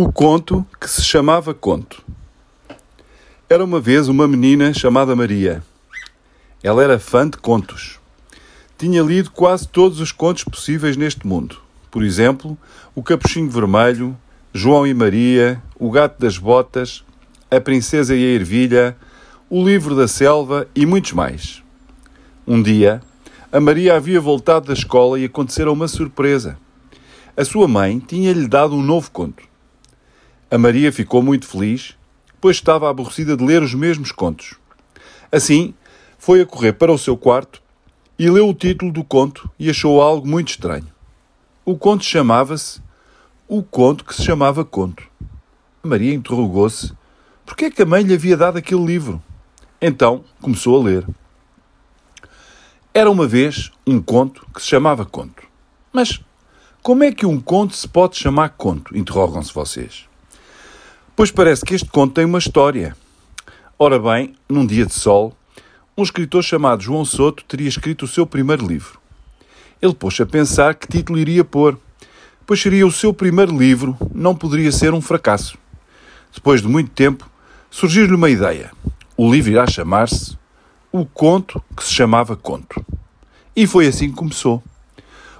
O conto que se chamava conto. Era uma vez uma menina chamada Maria. Ela era fã de contos. Tinha lido quase todos os contos possíveis neste mundo. Por exemplo, O Capuchinho Vermelho, João e Maria, O Gato das Botas, A Princesa e a Ervilha, O Livro da Selva e muitos mais. Um dia, a Maria havia voltado da escola e acontecera uma surpresa. A sua mãe tinha-lhe dado um novo conto. A Maria ficou muito feliz, pois estava aborrecida de ler os mesmos contos. Assim, foi a correr para o seu quarto e leu o título do conto e achou algo muito estranho. O conto chamava-se O Conto que se chamava Conto. A Maria interrogou-se por que é que a mãe lhe havia dado aquele livro. Então começou a ler. Era uma vez um conto que se chamava conto. Mas como é que um conto se pode chamar conto? Interrogam-se vocês. Pois parece que este conto tem uma história. Ora bem, num dia de sol, um escritor chamado João Soto teria escrito o seu primeiro livro. Ele pôs a pensar que título iria pôr, pois seria o seu primeiro livro, não poderia ser um fracasso. Depois de muito tempo, surgiu-lhe uma ideia. O livro irá chamar-se o conto que se chamava Conto. E foi assim que começou.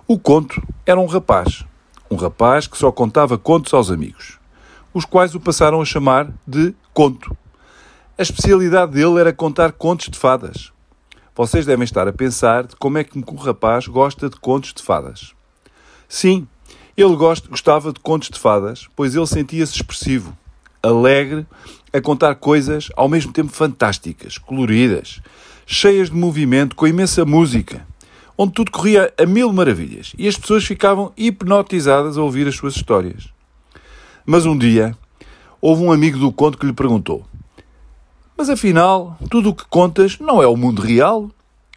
O conto era um rapaz. Um rapaz que só contava contos aos amigos, os quais o passaram a chamar de Conto. A especialidade dele era contar contos de fadas. Vocês devem estar a pensar de como é que um rapaz gosta de contos de fadas. Sim, ele gostava de contos de fadas, pois ele sentia-se expressivo, alegre, a contar coisas ao mesmo tempo fantásticas, coloridas, cheias de movimento, com imensa música, onde tudo corria a mil maravilhas e as pessoas ficavam hipnotizadas a ouvir as suas histórias. Mas um dia, houve um amigo do conto que lhe perguntou: Mas afinal, tudo o que contas não é o mundo real?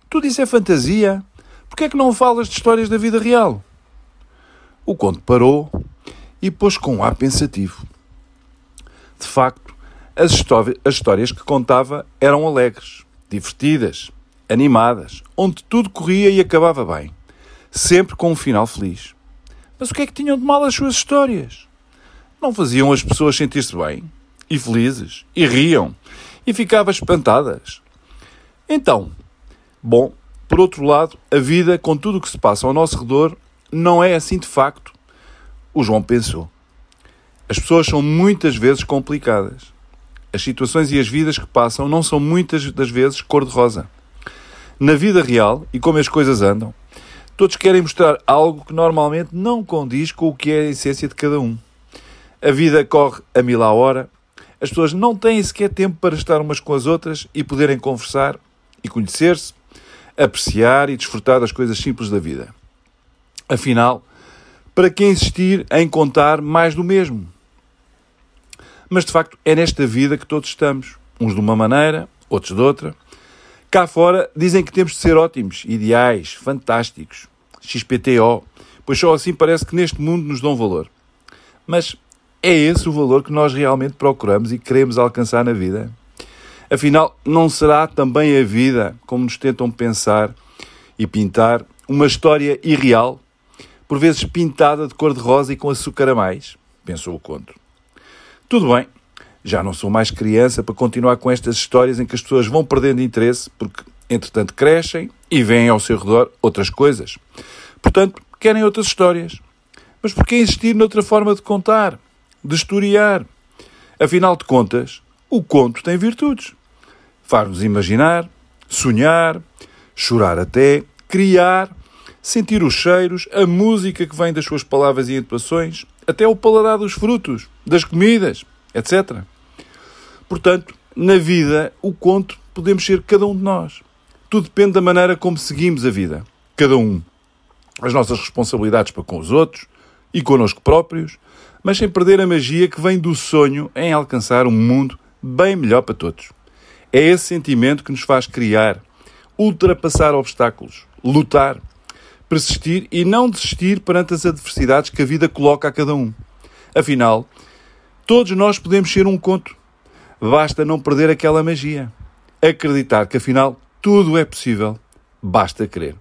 Tudo isso é fantasia. Por que é que não falas de histórias da vida real? O conto parou e pôs com um ar pensativo. De facto, as, histórias que contava eram alegres, divertidas, animadas, onde tudo corria e acabava bem, sempre com um final feliz. Mas o que é que tinham de mal as suas histórias? Não faziam as pessoas sentir-se bem e felizes e riam e ficavam espantadas. Então, bom, por outro lado, a vida com tudo o que se passa ao nosso redor não é assim de facto. O João pensou. As pessoas são muitas vezes complicadas. As situações e as vidas que passam não são muitas das vezes cor-de-rosa. Na vida real, e como as coisas andam, todos querem mostrar algo que normalmente não condiz com o que é a essência de cada um. A vida corre a mil a hora, as pessoas não têm sequer tempo para estar umas com as outras e poderem conversar e conhecer-se, apreciar e desfrutar das coisas simples da vida. Afinal, para que insistir em contar mais do mesmo? Mas de facto é nesta vida que todos estamos. Uns de uma maneira, outros de outra. Cá fora dizem que temos de ser ótimos, ideais, fantásticos, XPTO, pois só assim parece que neste mundo nos dão valor. Mas é esse o valor que nós realmente procuramos e queremos alcançar na vida? Afinal, não será também a vida, como nos tentam pensar e pintar, uma história irreal, por vezes pintada de cor-de-rosa e com açúcar a mais? Pensou o conto. Tudo bem, já não sou mais criança para continuar com estas histórias em que as pessoas vão perdendo interesse porque, entretanto, crescem e veem ao seu redor outras coisas. Portanto, querem outras histórias. Mas por que insistir noutra forma de contar, de historiar? Afinal de contas, o conto tem virtudes. Faz-nos imaginar, sonhar, chorar até, criar, sentir os cheiros, a música que vem das suas palavras e entoações, até o paladar dos frutos, das comidas, etc. Portanto, na vida, o conto podemos ser cada um de nós. Tudo depende da maneira como seguimos a vida. Cada um. As nossas responsabilidades para com os outros e connosco próprios, mas sem perder a magia que vem do sonho em alcançar um mundo bem melhor para todos. É esse sentimento que nos faz criar, ultrapassar obstáculos, lutar, persistir e não desistir perante as adversidades que a vida coloca a cada um. Afinal, todos nós podemos ser um conto. Basta não perder aquela magia. Acreditar que afinal tudo é possível. Basta crer.